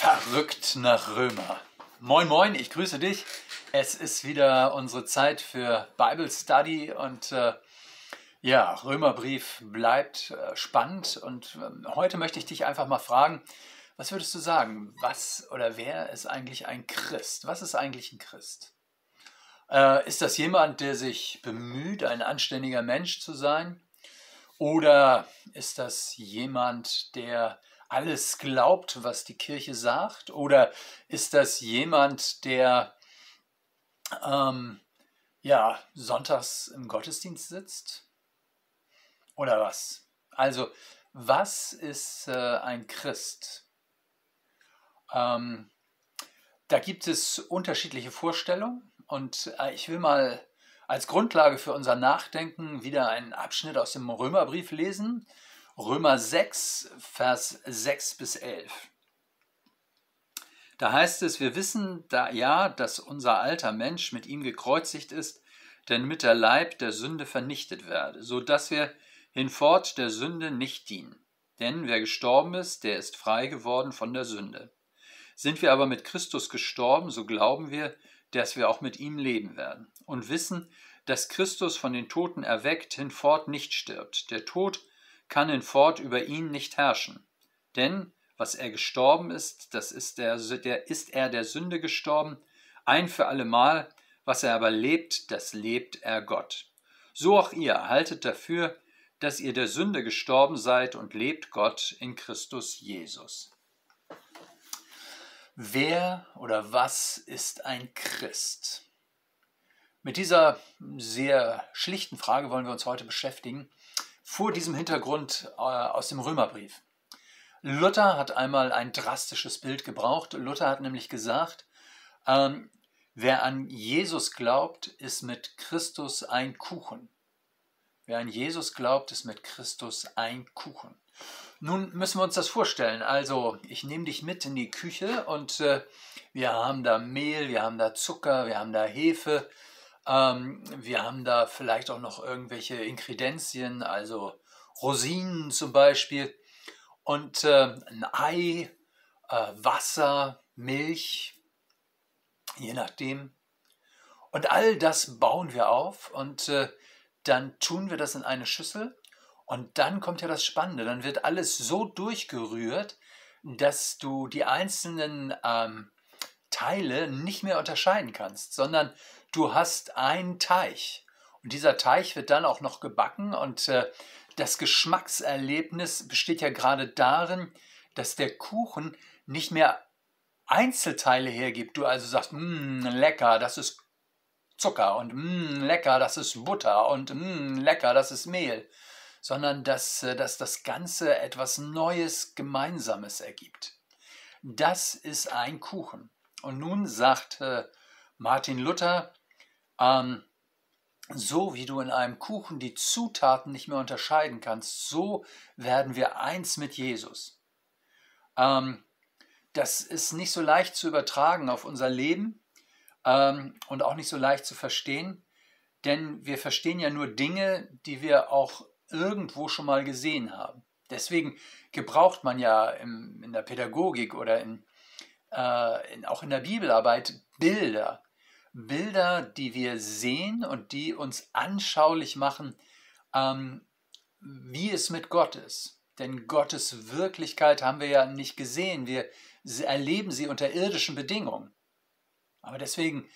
Verrückt nach Römer. Moin, moin, ich grüße dich. Es ist wieder unsere Zeit für Bible Study und äh, ja, Römerbrief bleibt äh, spannend und äh, heute möchte ich dich einfach mal fragen, was würdest du sagen, was oder wer ist eigentlich ein Christ? Was ist eigentlich ein Christ? Äh, ist das jemand, der sich bemüht, ein anständiger Mensch zu sein? Oder ist das jemand, der alles glaubt, was die Kirche sagt? Oder ist das jemand, der ähm, ja, sonntags im Gottesdienst sitzt? Oder was? Also, was ist äh, ein Christ? Ähm, da gibt es unterschiedliche Vorstellungen und äh, ich will mal als Grundlage für unser Nachdenken wieder einen Abschnitt aus dem Römerbrief lesen, Römer 6, Vers 6 bis 11. Da heißt es, wir wissen da ja, dass unser alter Mensch mit ihm gekreuzigt ist, denn mit der Leib der Sünde vernichtet werde, so dass wir hinfort der Sünde nicht dienen. Denn wer gestorben ist, der ist frei geworden von der Sünde. Sind wir aber mit Christus gestorben, so glauben wir, dass wir auch mit ihm leben werden und wissen, dass Christus von den Toten erweckt hinfort nicht stirbt. Der Tod kann hinfort über ihn nicht herrschen. Denn was er gestorben ist, das ist, der, der, ist er der Sünde gestorben, ein für allemal, was er aber lebt, das lebt er Gott. So auch ihr haltet dafür, dass ihr der Sünde gestorben seid und lebt Gott in Christus Jesus. Wer oder was ist ein Christ? Mit dieser sehr schlichten Frage wollen wir uns heute beschäftigen vor diesem Hintergrund äh, aus dem Römerbrief. Luther hat einmal ein drastisches Bild gebraucht. Luther hat nämlich gesagt, ähm, wer an Jesus glaubt, ist mit Christus ein Kuchen. Wer an Jesus glaubt, ist mit Christus ein Kuchen. Nun müssen wir uns das vorstellen. Also, ich nehme dich mit in die Küche und äh, wir haben da Mehl, wir haben da Zucker, wir haben da Hefe, ähm, wir haben da vielleicht auch noch irgendwelche Inkredenzien, also Rosinen zum Beispiel und äh, ein Ei, äh, Wasser, Milch, je nachdem. Und all das bauen wir auf und äh, dann tun wir das in eine Schüssel und dann kommt ja das Spannende, dann wird alles so durchgerührt, dass du die einzelnen ähm, Teile nicht mehr unterscheiden kannst, sondern du hast einen Teich. Und dieser Teich wird dann auch noch gebacken und äh, das Geschmackserlebnis besteht ja gerade darin, dass der Kuchen nicht mehr Einzelteile hergibt. Du also sagst, mmm, lecker, das ist Zucker und mmm, lecker, das ist Butter und mmm, lecker, das ist Mehl, sondern dass, äh, dass das Ganze etwas Neues, Gemeinsames ergibt. Das ist ein Kuchen. Und nun sagt äh, Martin Luther, ähm, so wie du in einem Kuchen die Zutaten nicht mehr unterscheiden kannst, so werden wir eins mit Jesus. Ähm, das ist nicht so leicht zu übertragen auf unser Leben ähm, und auch nicht so leicht zu verstehen, denn wir verstehen ja nur Dinge, die wir auch irgendwo schon mal gesehen haben. Deswegen gebraucht man ja im, in der Pädagogik oder in, äh, in, auch in der Bibelarbeit Bilder. Bilder, die wir sehen und die uns anschaulich machen, ähm, wie es mit Gott ist. Denn Gottes Wirklichkeit haben wir ja nicht gesehen. Wir erleben sie unter irdischen Bedingungen. Aber deswegen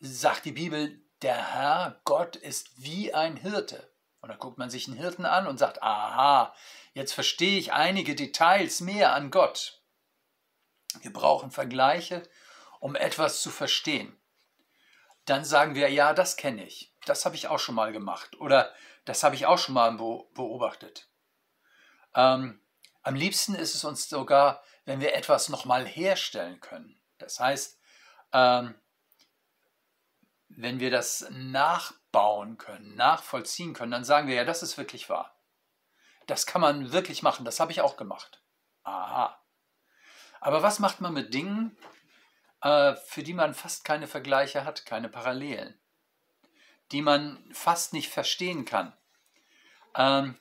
sagt die Bibel, der Herr, Gott ist wie ein Hirte. Und dann guckt man sich einen Hirten an und sagt, aha, jetzt verstehe ich einige Details mehr an Gott. Wir brauchen Vergleiche, um etwas zu verstehen dann sagen wir, ja, das kenne ich, das habe ich auch schon mal gemacht oder das habe ich auch schon mal beobachtet. Ähm, am liebsten ist es uns sogar, wenn wir etwas nochmal herstellen können. Das heißt, ähm, wenn wir das nachbauen können, nachvollziehen können, dann sagen wir, ja, das ist wirklich wahr. Das kann man wirklich machen, das habe ich auch gemacht. Aha. Aber was macht man mit Dingen, für die man fast keine Vergleiche hat, keine Parallelen, die man fast nicht verstehen kann. Ähm,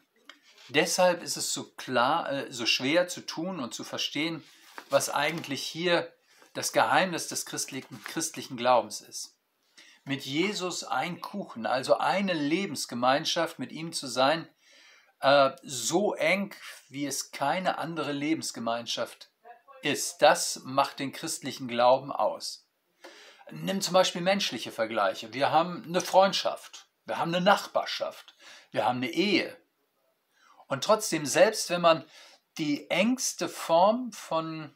deshalb ist es so klar, äh, so schwer zu tun und zu verstehen, was eigentlich hier das Geheimnis des christlichen, christlichen Glaubens ist. Mit Jesus ein Kuchen, also eine Lebensgemeinschaft mit ihm zu sein, äh, so eng, wie es keine andere Lebensgemeinschaft ist. Das macht den christlichen Glauben aus. Nimm zum Beispiel menschliche Vergleiche. Wir haben eine Freundschaft, wir haben eine Nachbarschaft, wir haben eine Ehe. Und trotzdem, selbst wenn man die engste Form von,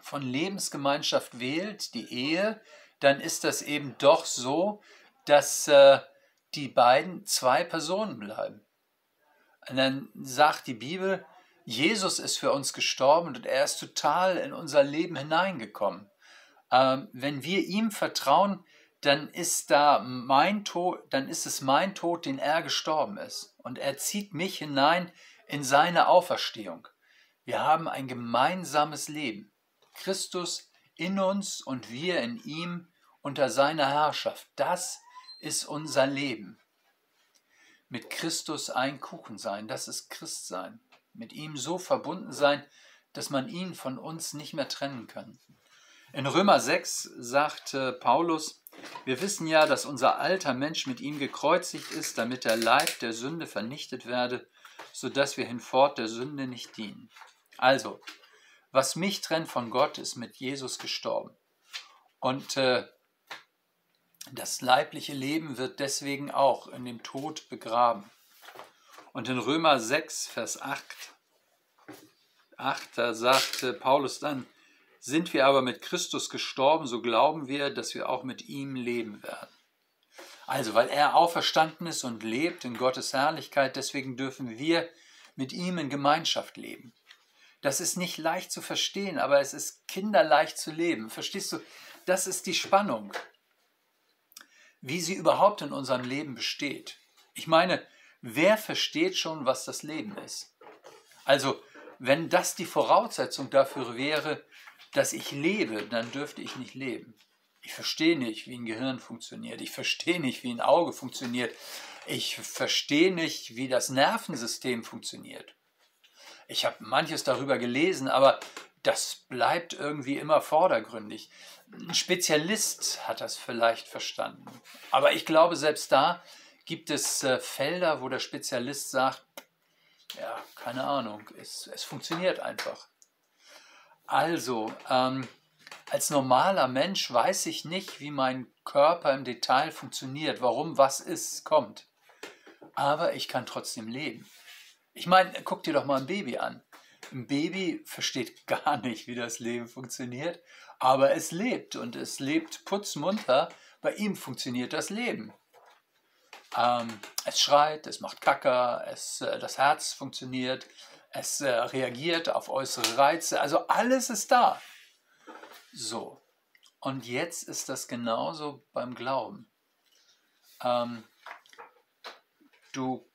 von Lebensgemeinschaft wählt, die Ehe, dann ist das eben doch so, dass äh, die beiden zwei Personen bleiben. Und dann sagt die Bibel, Jesus ist für uns gestorben und er ist total in unser Leben hineingekommen. Ähm, wenn wir ihm vertrauen, dann ist da mein Tod, dann ist es mein Tod, den er gestorben ist. Und er zieht mich hinein in seine Auferstehung. Wir haben ein gemeinsames Leben. Christus in uns und wir in ihm unter seiner Herrschaft. Das ist unser Leben. Mit Christus ein Kuchen sein, das ist Christsein. Mit ihm so verbunden sein, dass man ihn von uns nicht mehr trennen kann. In Römer 6 sagt Paulus, wir wissen ja, dass unser alter Mensch mit ihm gekreuzigt ist, damit der Leib der Sünde vernichtet werde, sodass wir hinfort der Sünde nicht dienen. Also, was mich trennt von Gott, ist mit Jesus gestorben. Und äh, das leibliche Leben wird deswegen auch in dem Tod begraben. Und in Römer 6, Vers 8, 8 da sagt Paulus dann, sind wir aber mit Christus gestorben, so glauben wir, dass wir auch mit ihm leben werden. Also, weil er auferstanden ist und lebt in Gottes Herrlichkeit, deswegen dürfen wir mit ihm in Gemeinschaft leben. Das ist nicht leicht zu verstehen, aber es ist kinderleicht zu leben. Verstehst du? Das ist die Spannung wie sie überhaupt in unserem Leben besteht. Ich meine, wer versteht schon, was das Leben ist? Also, wenn das die Voraussetzung dafür wäre, dass ich lebe, dann dürfte ich nicht leben. Ich verstehe nicht, wie ein Gehirn funktioniert. Ich verstehe nicht, wie ein Auge funktioniert. Ich verstehe nicht, wie das Nervensystem funktioniert. Ich habe manches darüber gelesen, aber das bleibt irgendwie immer vordergründig. Ein Spezialist hat das vielleicht verstanden. Aber ich glaube, selbst da gibt es äh, Felder, wo der Spezialist sagt, ja, keine Ahnung, es, es funktioniert einfach. Also, ähm, als normaler Mensch weiß ich nicht, wie mein Körper im Detail funktioniert, warum was ist, kommt. Aber ich kann trotzdem leben. Ich meine, guck dir doch mal ein Baby an. Ein Baby versteht gar nicht, wie das Leben funktioniert, aber es lebt und es lebt putzmunter. Bei ihm funktioniert das Leben. Ähm, es schreit, es macht Kacker, es, äh, das Herz funktioniert, es äh, reagiert auf äußere Reize, also alles ist da. So, und jetzt ist das genauso beim Glauben. Ähm, du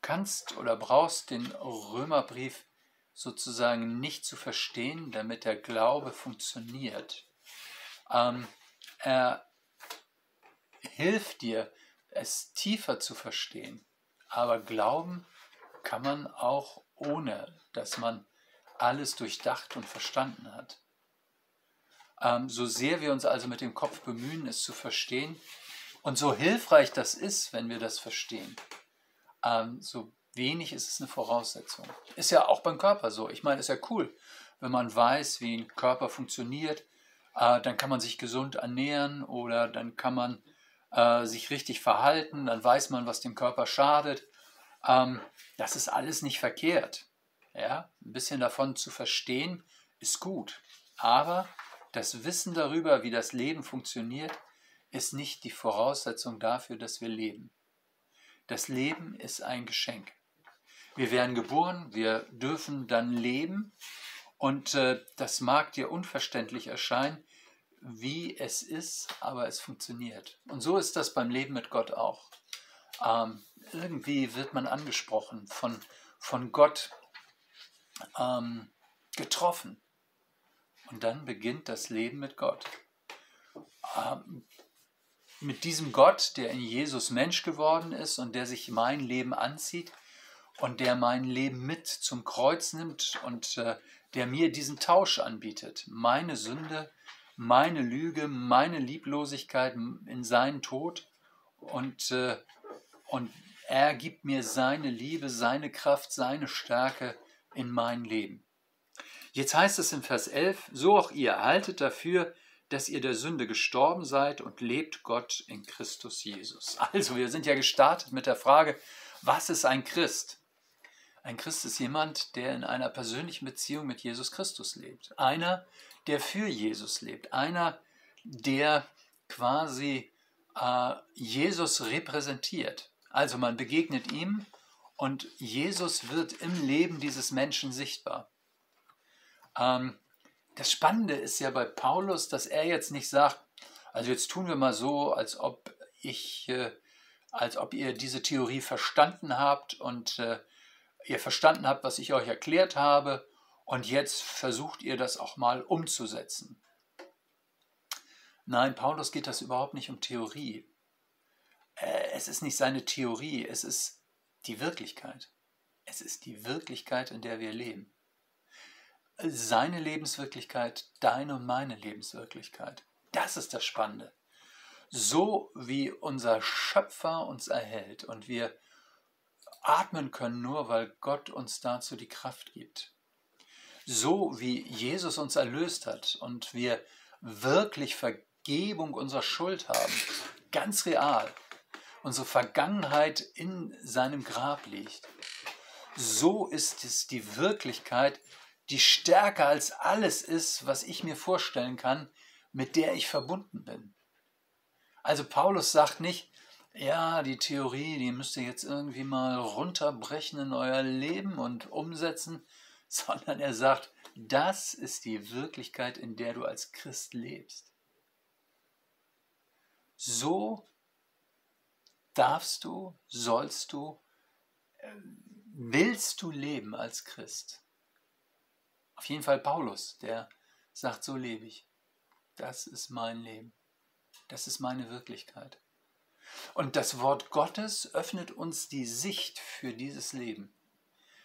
kannst oder brauchst den Römerbrief sozusagen nicht zu verstehen, damit der Glaube funktioniert. Ähm, er hilft dir, es tiefer zu verstehen. Aber glauben kann man auch ohne, dass man alles durchdacht und verstanden hat. Ähm, so sehr wir uns also mit dem Kopf bemühen, es zu verstehen, und so hilfreich das ist, wenn wir das verstehen, ähm, so wenig ist es eine Voraussetzung. Ist ja auch beim Körper so. Ich meine, ist ja cool, wenn man weiß, wie ein Körper funktioniert, äh, dann kann man sich gesund ernähren oder dann kann man äh, sich richtig verhalten, dann weiß man, was dem Körper schadet. Ähm, das ist alles nicht verkehrt. Ja? Ein bisschen davon zu verstehen ist gut. Aber das Wissen darüber, wie das Leben funktioniert, ist nicht die Voraussetzung dafür, dass wir leben. Das Leben ist ein Geschenk. Wir werden geboren, wir dürfen dann leben und äh, das mag dir unverständlich erscheinen, wie es ist, aber es funktioniert. Und so ist das beim Leben mit Gott auch. Ähm, irgendwie wird man angesprochen, von, von Gott ähm, getroffen. Und dann beginnt das Leben mit Gott. Ähm, mit diesem Gott, der in Jesus Mensch geworden ist und der sich mein Leben anzieht und der mein Leben mit zum Kreuz nimmt und äh, der mir diesen Tausch anbietet. Meine Sünde, meine Lüge, meine Lieblosigkeit in seinen Tod und, äh, und er gibt mir seine Liebe, seine Kraft, seine Stärke in mein Leben. Jetzt heißt es in Vers 11, so auch ihr haltet dafür, dass ihr der Sünde gestorben seid und lebt Gott in Christus Jesus. Also wir sind ja gestartet mit der Frage, was ist ein Christ? Ein Christ ist jemand, der in einer persönlichen Beziehung mit Jesus Christus lebt. Einer, der für Jesus lebt. Einer, der quasi äh, Jesus repräsentiert. Also man begegnet ihm und Jesus wird im Leben dieses Menschen sichtbar. Ähm, das Spannende ist ja bei Paulus, dass er jetzt nicht sagt, also jetzt tun wir mal so, als ob ich, äh, als ob ihr diese Theorie verstanden habt und äh, ihr verstanden habt, was ich euch erklärt habe und jetzt versucht ihr das auch mal umzusetzen. Nein, Paulus geht das überhaupt nicht um Theorie. Äh, es ist nicht seine Theorie, es ist die Wirklichkeit. Es ist die Wirklichkeit, in der wir leben. Seine Lebenswirklichkeit, deine und meine Lebenswirklichkeit. Das ist das Spannende. So wie unser Schöpfer uns erhält und wir atmen können, nur weil Gott uns dazu die Kraft gibt. So wie Jesus uns erlöst hat und wir wirklich Vergebung unserer Schuld haben, ganz real, unsere Vergangenheit in seinem Grab liegt. So ist es die Wirklichkeit, die stärker als alles ist, was ich mir vorstellen kann, mit der ich verbunden bin. Also Paulus sagt nicht, ja, die Theorie, die müsst ihr jetzt irgendwie mal runterbrechen in euer Leben und umsetzen, sondern er sagt, das ist die Wirklichkeit, in der du als Christ lebst. So darfst du, sollst du, äh, willst du leben als Christ. Auf jeden Fall Paulus, der sagt, so lebe ich. Das ist mein Leben. Das ist meine Wirklichkeit. Und das Wort Gottes öffnet uns die Sicht für dieses Leben,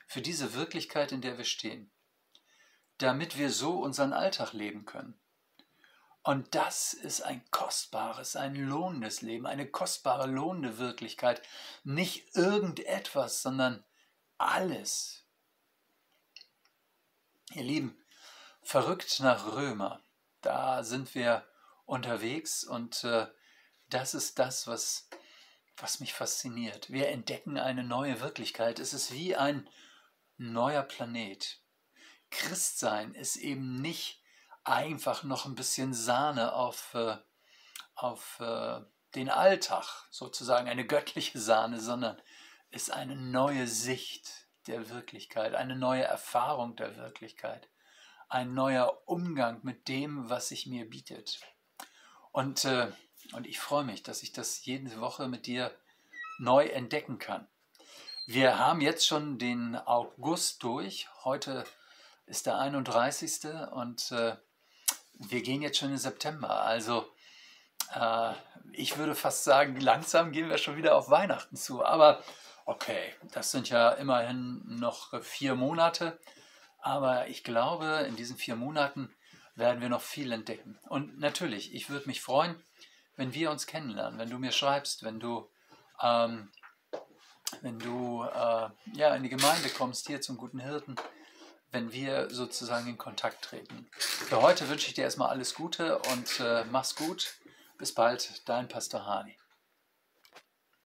für diese Wirklichkeit, in der wir stehen, damit wir so unseren Alltag leben können. Und das ist ein kostbares, ein lohnendes Leben, eine kostbare, lohnende Wirklichkeit. Nicht irgendetwas, sondern alles. Ihr Lieben, verrückt nach Römer, da sind wir unterwegs und äh, das ist das, was, was mich fasziniert. Wir entdecken eine neue Wirklichkeit. Es ist wie ein neuer Planet. Christsein ist eben nicht einfach noch ein bisschen Sahne auf, äh, auf äh, den Alltag, sozusagen eine göttliche Sahne, sondern ist eine neue Sicht der Wirklichkeit, eine neue Erfahrung der Wirklichkeit, ein neuer Umgang mit dem, was sich mir bietet. Und äh, und ich freue mich, dass ich das jede Woche mit dir neu entdecken kann. Wir haben jetzt schon den August durch. Heute ist der 31. und äh, wir gehen jetzt schon in September. Also äh, ich würde fast sagen, langsam gehen wir schon wieder auf Weihnachten zu. Aber okay, das sind ja immerhin noch vier Monate. Aber ich glaube, in diesen vier Monaten werden wir noch viel entdecken. Und natürlich, ich würde mich freuen, wenn wir uns kennenlernen, wenn du mir schreibst, wenn du, ähm, wenn du äh, ja, in die Gemeinde kommst, hier zum guten Hirten, wenn wir sozusagen in Kontakt treten. Für heute wünsche ich dir erstmal alles Gute und äh, mach's gut. Bis bald, dein Pastor Hani.